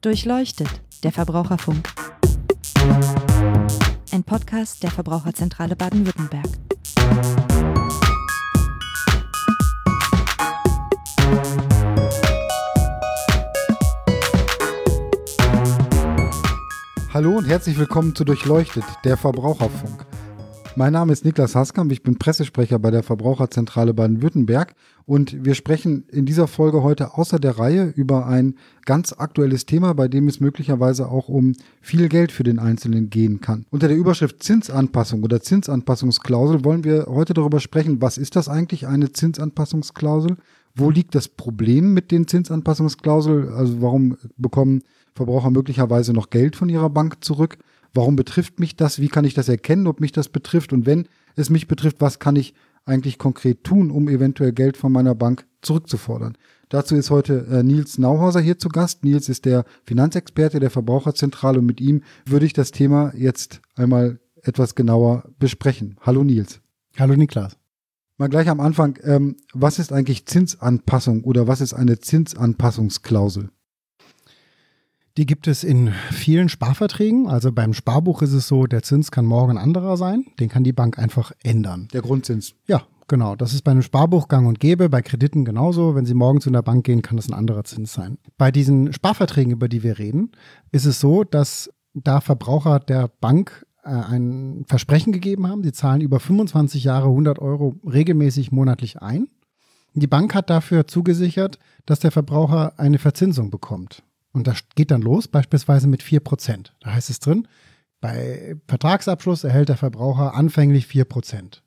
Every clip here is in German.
Durchleuchtet, der Verbraucherfunk. Ein Podcast der Verbraucherzentrale Baden-Württemberg. Hallo und herzlich willkommen zu Durchleuchtet, der Verbraucherfunk. Mein Name ist Niklas Haskamp, ich bin Pressesprecher bei der Verbraucherzentrale Baden-Württemberg und wir sprechen in dieser Folge heute außer der Reihe über ein ganz aktuelles Thema, bei dem es möglicherweise auch um viel Geld für den Einzelnen gehen kann. Unter der Überschrift Zinsanpassung oder Zinsanpassungsklausel wollen wir heute darüber sprechen, was ist das eigentlich eine Zinsanpassungsklausel? Wo liegt das Problem mit den Zinsanpassungsklauseln? Also warum bekommen Verbraucher möglicherweise noch Geld von ihrer Bank zurück? Warum betrifft mich das? Wie kann ich das erkennen, ob mich das betrifft? Und wenn es mich betrifft, was kann ich eigentlich konkret tun, um eventuell Geld von meiner Bank zurückzufordern? Dazu ist heute äh, Nils Nauhauser hier zu Gast. Nils ist der Finanzexperte der Verbraucherzentrale und mit ihm würde ich das Thema jetzt einmal etwas genauer besprechen. Hallo Nils. Hallo Niklas. Mal gleich am Anfang, ähm, was ist eigentlich Zinsanpassung oder was ist eine Zinsanpassungsklausel? Die gibt es in vielen Sparverträgen. Also beim Sparbuch ist es so, der Zins kann morgen anderer sein. Den kann die Bank einfach ändern. Der Grundzins. Ja, genau. Das ist bei einem Sparbuch gang und gäbe, bei Krediten genauso. Wenn Sie morgen zu einer Bank gehen, kann das ein anderer Zins sein. Bei diesen Sparverträgen, über die wir reden, ist es so, dass da Verbraucher der Bank äh, ein Versprechen gegeben haben. Sie zahlen über 25 Jahre 100 Euro regelmäßig monatlich ein. Die Bank hat dafür zugesichert, dass der Verbraucher eine Verzinsung bekommt. Und das geht dann los, beispielsweise mit 4%. Da heißt es drin, bei Vertragsabschluss erhält der Verbraucher anfänglich 4%.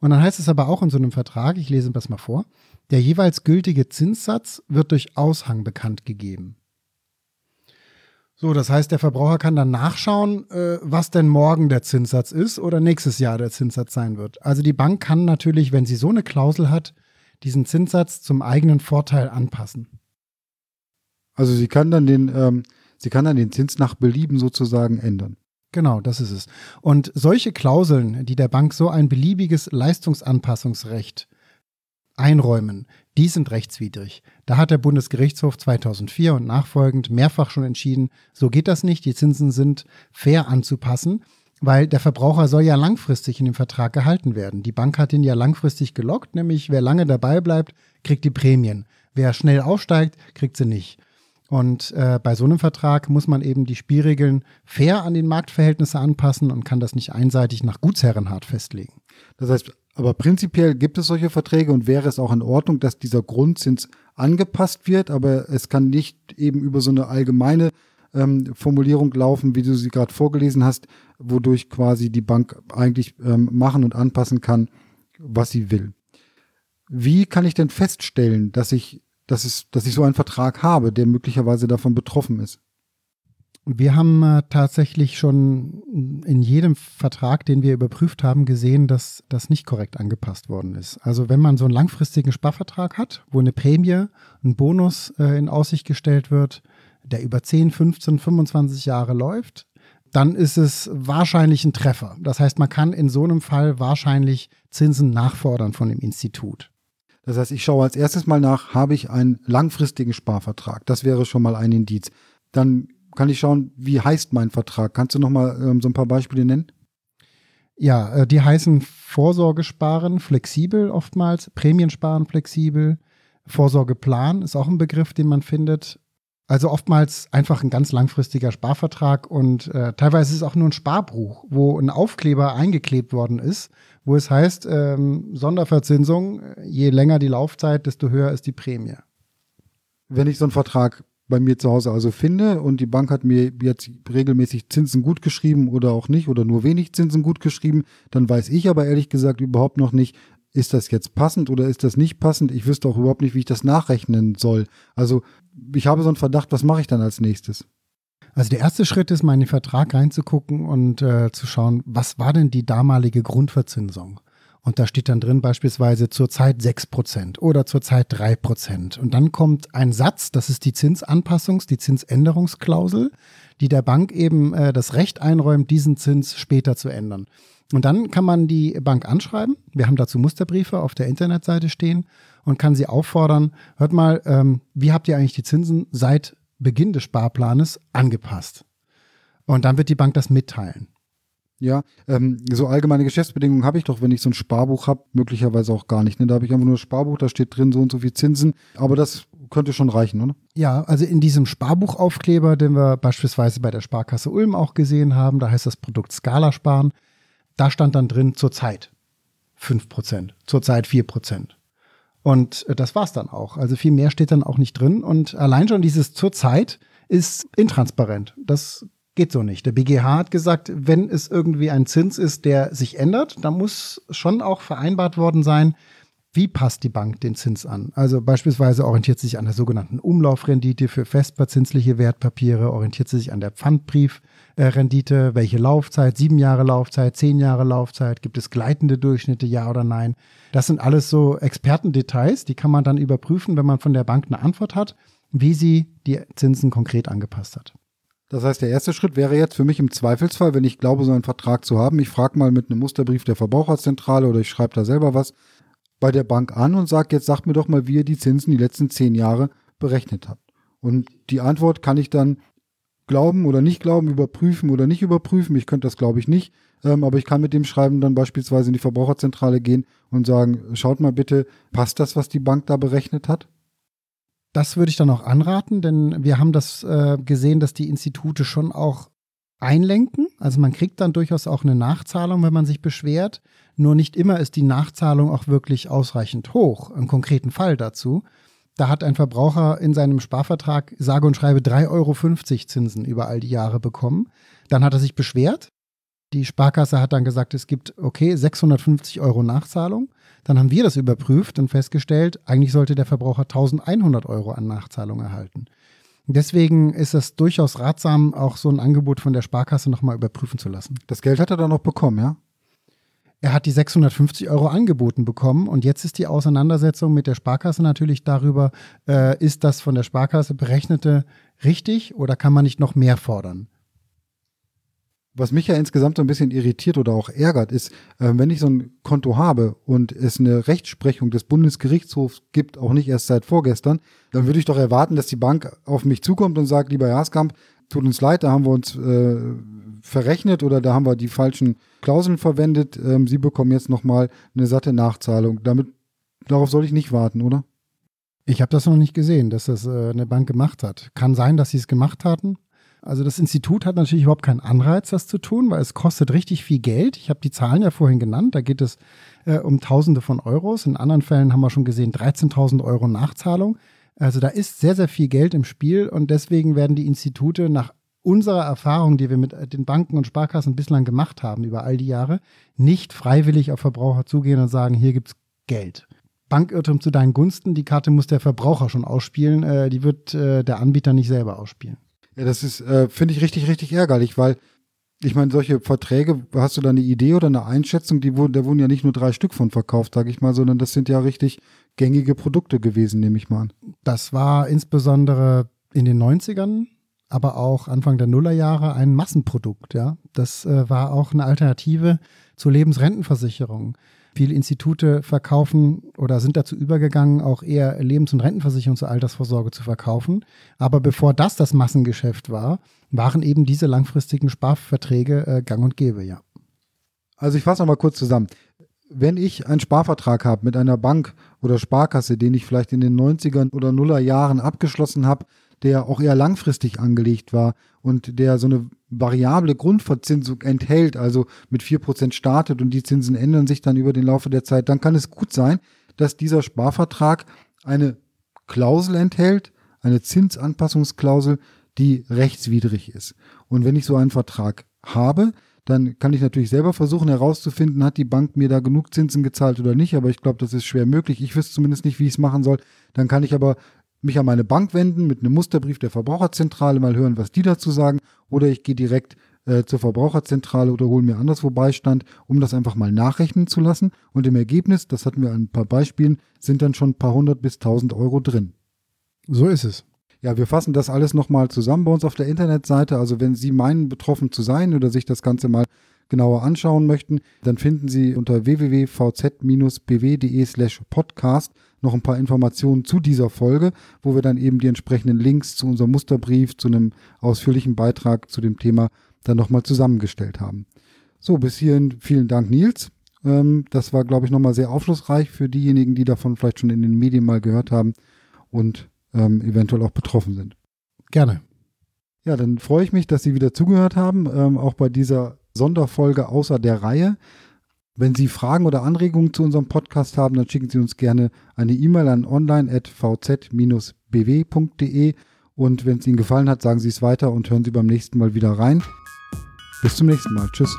Und dann heißt es aber auch in so einem Vertrag, ich lese das mal vor, der jeweils gültige Zinssatz wird durch Aushang bekannt gegeben. So, das heißt, der Verbraucher kann dann nachschauen, äh, was denn morgen der Zinssatz ist oder nächstes Jahr der Zinssatz sein wird. Also die Bank kann natürlich, wenn sie so eine Klausel hat, diesen Zinssatz zum eigenen Vorteil anpassen. Also sie kann dann den, ähm, sie kann dann den Zins nach Belieben sozusagen ändern. Genau, das ist es. Und solche Klauseln, die der Bank so ein beliebiges Leistungsanpassungsrecht einräumen, die sind rechtswidrig. Da hat der Bundesgerichtshof 2004 und nachfolgend mehrfach schon entschieden, so geht das nicht, die Zinsen sind fair anzupassen, weil der Verbraucher soll ja langfristig in dem Vertrag gehalten werden. Die Bank hat ihn ja langfristig gelockt, nämlich wer lange dabei bleibt, kriegt die Prämien. Wer schnell aufsteigt, kriegt sie nicht. Und äh, bei so einem Vertrag muss man eben die Spielregeln fair an den Marktverhältnisse anpassen und kann das nicht einseitig nach Gutsherrenhart festlegen. Das heißt, aber prinzipiell gibt es solche Verträge und wäre es auch in Ordnung, dass dieser Grundzins angepasst wird, aber es kann nicht eben über so eine allgemeine ähm, Formulierung laufen, wie du sie gerade vorgelesen hast, wodurch quasi die Bank eigentlich ähm, machen und anpassen kann, was sie will. Wie kann ich denn feststellen, dass ich dass, es, dass ich so einen Vertrag habe, der möglicherweise davon betroffen ist? Wir haben äh, tatsächlich schon in jedem Vertrag, den wir überprüft haben, gesehen, dass das nicht korrekt angepasst worden ist. Also wenn man so einen langfristigen Sparvertrag hat, wo eine Prämie, ein Bonus äh, in Aussicht gestellt wird, der über 10, 15, 25 Jahre läuft, dann ist es wahrscheinlich ein Treffer. Das heißt, man kann in so einem Fall wahrscheinlich Zinsen nachfordern von dem Institut. Das heißt, ich schaue als erstes mal nach, habe ich einen langfristigen Sparvertrag? Das wäre schon mal ein Indiz. Dann kann ich schauen, wie heißt mein Vertrag? Kannst du noch mal ähm, so ein paar Beispiele nennen? Ja, äh, die heißen Vorsorgesparen flexibel oftmals, Prämiensparen flexibel, Vorsorgeplan ist auch ein Begriff, den man findet. Also oftmals einfach ein ganz langfristiger Sparvertrag und äh, teilweise ist es auch nur ein Sparbuch, wo ein Aufkleber eingeklebt worden ist, wo es heißt, ähm, Sonderverzinsung, je länger die Laufzeit, desto höher ist die Prämie. Wenn ich so einen Vertrag bei mir zu Hause also finde und die Bank hat mir jetzt regelmäßig Zinsen gut geschrieben oder auch nicht oder nur wenig Zinsen gut geschrieben, dann weiß ich aber ehrlich gesagt überhaupt noch nicht, ist das jetzt passend oder ist das nicht passend? Ich wüsste auch überhaupt nicht, wie ich das nachrechnen soll. Also ich habe so einen Verdacht, was mache ich dann als nächstes? Also der erste Schritt ist mal in den Vertrag reinzugucken und äh, zu schauen, was war denn die damalige Grundverzinsung? Und da steht dann drin beispielsweise zurzeit 6% oder zurzeit 3%. Und dann kommt ein Satz, das ist die Zinsanpassungs-, die Zinsänderungsklausel, die der Bank eben äh, das Recht einräumt, diesen Zins später zu ändern. Und dann kann man die Bank anschreiben. Wir haben dazu Musterbriefe auf der Internetseite stehen und kann sie auffordern, hört mal, ähm, wie habt ihr eigentlich die Zinsen seit Beginn des Sparplanes angepasst. Und dann wird die Bank das mitteilen. Ja, ähm, so allgemeine Geschäftsbedingungen habe ich doch, wenn ich so ein Sparbuch habe, möglicherweise auch gar nicht. Ne? Da habe ich einfach nur ein Sparbuch, da steht drin so und so viel Zinsen, aber das könnte schon reichen, oder? Ja, also in diesem Sparbuchaufkleber, den wir beispielsweise bei der Sparkasse Ulm auch gesehen haben, da heißt das Produkt Skala sparen, da stand dann drin zurzeit 5%, zurzeit 4%. Und äh, das war's dann auch. Also viel mehr steht dann auch nicht drin. Und allein schon dieses zurzeit ist intransparent. Das geht so nicht. Der BGH hat gesagt, wenn es irgendwie ein Zins ist, der sich ändert, dann muss schon auch vereinbart worden sein, wie passt die Bank den Zins an? Also beispielsweise orientiert sie sich an der sogenannten Umlaufrendite für festverzinsliche Wertpapiere, orientiert sie sich an der Pfandbriefrendite, welche Laufzeit, sieben Jahre Laufzeit, zehn Jahre Laufzeit, gibt es gleitende Durchschnitte, ja oder nein? Das sind alles so Expertendetails, die kann man dann überprüfen, wenn man von der Bank eine Antwort hat, wie sie die Zinsen konkret angepasst hat. Das heißt, der erste Schritt wäre jetzt für mich im Zweifelsfall, wenn ich glaube, so einen Vertrag zu haben, ich frage mal mit einem Musterbrief der Verbraucherzentrale oder ich schreibe da selber was bei der Bank an und sage, jetzt sagt mir doch mal, wie ihr die Zinsen die letzten zehn Jahre berechnet habt. Und die Antwort kann ich dann glauben oder nicht glauben, überprüfen oder nicht überprüfen. Ich könnte das, glaube ich, nicht. Ähm, aber ich kann mit dem Schreiben dann beispielsweise in die Verbraucherzentrale gehen und sagen, schaut mal bitte, passt das, was die Bank da berechnet hat? Das würde ich dann auch anraten, denn wir haben das äh, gesehen, dass die Institute schon auch einlenken. Also man kriegt dann durchaus auch eine Nachzahlung, wenn man sich beschwert. Nur nicht immer ist die Nachzahlung auch wirklich ausreichend hoch. Im konkreten Fall dazu. Da hat ein Verbraucher in seinem Sparvertrag sage und schreibe 3,50 Euro Zinsen über all die Jahre bekommen. Dann hat er sich beschwert. Die Sparkasse hat dann gesagt, es gibt, okay, 650 Euro Nachzahlung. Dann haben wir das überprüft und festgestellt, eigentlich sollte der Verbraucher 1100 Euro an Nachzahlung erhalten. Deswegen ist es durchaus ratsam, auch so ein Angebot von der Sparkasse nochmal überprüfen zu lassen. Das Geld hat er dann noch bekommen, ja? Er hat die 650 Euro angeboten bekommen und jetzt ist die Auseinandersetzung mit der Sparkasse natürlich darüber, äh, ist das von der Sparkasse berechnete richtig oder kann man nicht noch mehr fordern? Was mich ja insgesamt so ein bisschen irritiert oder auch ärgert, ist, äh, wenn ich so ein Konto habe und es eine Rechtsprechung des Bundesgerichtshofs gibt, auch nicht erst seit vorgestern, dann würde ich doch erwarten, dass die Bank auf mich zukommt und sagt, lieber Jaskamp, tut uns leid, da haben wir uns äh, verrechnet oder da haben wir die falschen Klauseln verwendet. Ähm, Sie bekommen jetzt nochmal eine satte Nachzahlung. Damit, darauf soll ich nicht warten, oder? Ich habe das noch nicht gesehen, dass das äh, eine Bank gemacht hat. Kann sein, dass sie es gemacht hatten. Also das Institut hat natürlich überhaupt keinen Anreiz, das zu tun, weil es kostet richtig viel Geld. Ich habe die Zahlen ja vorhin genannt. Da geht es äh, um Tausende von Euros. In anderen Fällen haben wir schon gesehen 13.000 Euro Nachzahlung. Also da ist sehr, sehr viel Geld im Spiel und deswegen werden die Institute nach unserer Erfahrung, die wir mit den Banken und Sparkassen bislang gemacht haben über all die Jahre, nicht freiwillig auf Verbraucher zugehen und sagen, hier gibt es Geld. Bankirrtum zu deinen Gunsten, die Karte muss der Verbraucher schon ausspielen, äh, die wird äh, der Anbieter nicht selber ausspielen. Ja, das ist, äh, finde ich richtig, richtig ärgerlich, weil ich meine, solche Verträge, hast du da eine Idee oder eine Einschätzung? Die wurden, da wurden ja nicht nur drei Stück von verkauft, sage ich mal, sondern das sind ja richtig gängige Produkte gewesen, nehme ich mal an. Das war insbesondere in den 90ern, aber auch Anfang der Nullerjahre ein Massenprodukt, ja. Das äh, war auch eine Alternative zur Lebensrentenversicherung. Viele Institute verkaufen oder sind dazu übergegangen, auch eher Lebens- und Rentenversicherung zur Altersvorsorge zu verkaufen. Aber bevor das das Massengeschäft war, waren eben diese langfristigen Sparverträge äh, gang und gäbe, ja. Also ich fasse nochmal kurz zusammen. Wenn ich einen Sparvertrag habe mit einer Bank oder Sparkasse, den ich vielleicht in den 90ern oder Nuller Jahren abgeschlossen habe, der auch eher langfristig angelegt war und der so eine variable Grundverzinsung enthält, also mit 4% startet und die Zinsen ändern sich dann über den Laufe der Zeit, dann kann es gut sein, dass dieser Sparvertrag eine Klausel enthält, eine Zinsanpassungsklausel, die rechtswidrig ist. Und wenn ich so einen Vertrag habe, dann kann ich natürlich selber versuchen herauszufinden, hat die Bank mir da genug Zinsen gezahlt oder nicht, aber ich glaube, das ist schwer möglich. Ich wüsste zumindest nicht, wie ich es machen soll. Dann kann ich aber mich an meine Bank wenden mit einem Musterbrief der Verbraucherzentrale, mal hören, was die dazu sagen, oder ich gehe direkt äh, zur Verbraucherzentrale oder hole mir anderswo Beistand, um das einfach mal nachrechnen zu lassen. Und im Ergebnis, das hatten wir an ein paar Beispielen, sind dann schon ein paar hundert bis tausend Euro drin. So ist es. Ja, wir fassen das alles nochmal zusammen bei uns auf der Internetseite. Also wenn Sie meinen, betroffen zu sein oder sich das Ganze mal genauer anschauen möchten, dann finden Sie unter www.vz-bw.de slash podcast noch ein paar Informationen zu dieser Folge, wo wir dann eben die entsprechenden Links zu unserem Musterbrief, zu einem ausführlichen Beitrag zu dem Thema dann nochmal zusammengestellt haben. So, bis hierhin vielen Dank, Nils. Ähm, das war, glaube ich, nochmal sehr aufschlussreich für diejenigen, die davon vielleicht schon in den Medien mal gehört haben und ähm, eventuell auch betroffen sind. Gerne. Ja, dann freue ich mich, dass Sie wieder zugehört haben, ähm, auch bei dieser Sonderfolge außer der Reihe. Wenn Sie Fragen oder Anregungen zu unserem Podcast haben, dann schicken Sie uns gerne eine E-Mail an online.vz-bw.de und wenn es Ihnen gefallen hat, sagen Sie es weiter und hören Sie beim nächsten Mal wieder rein. Bis zum nächsten Mal. Tschüss.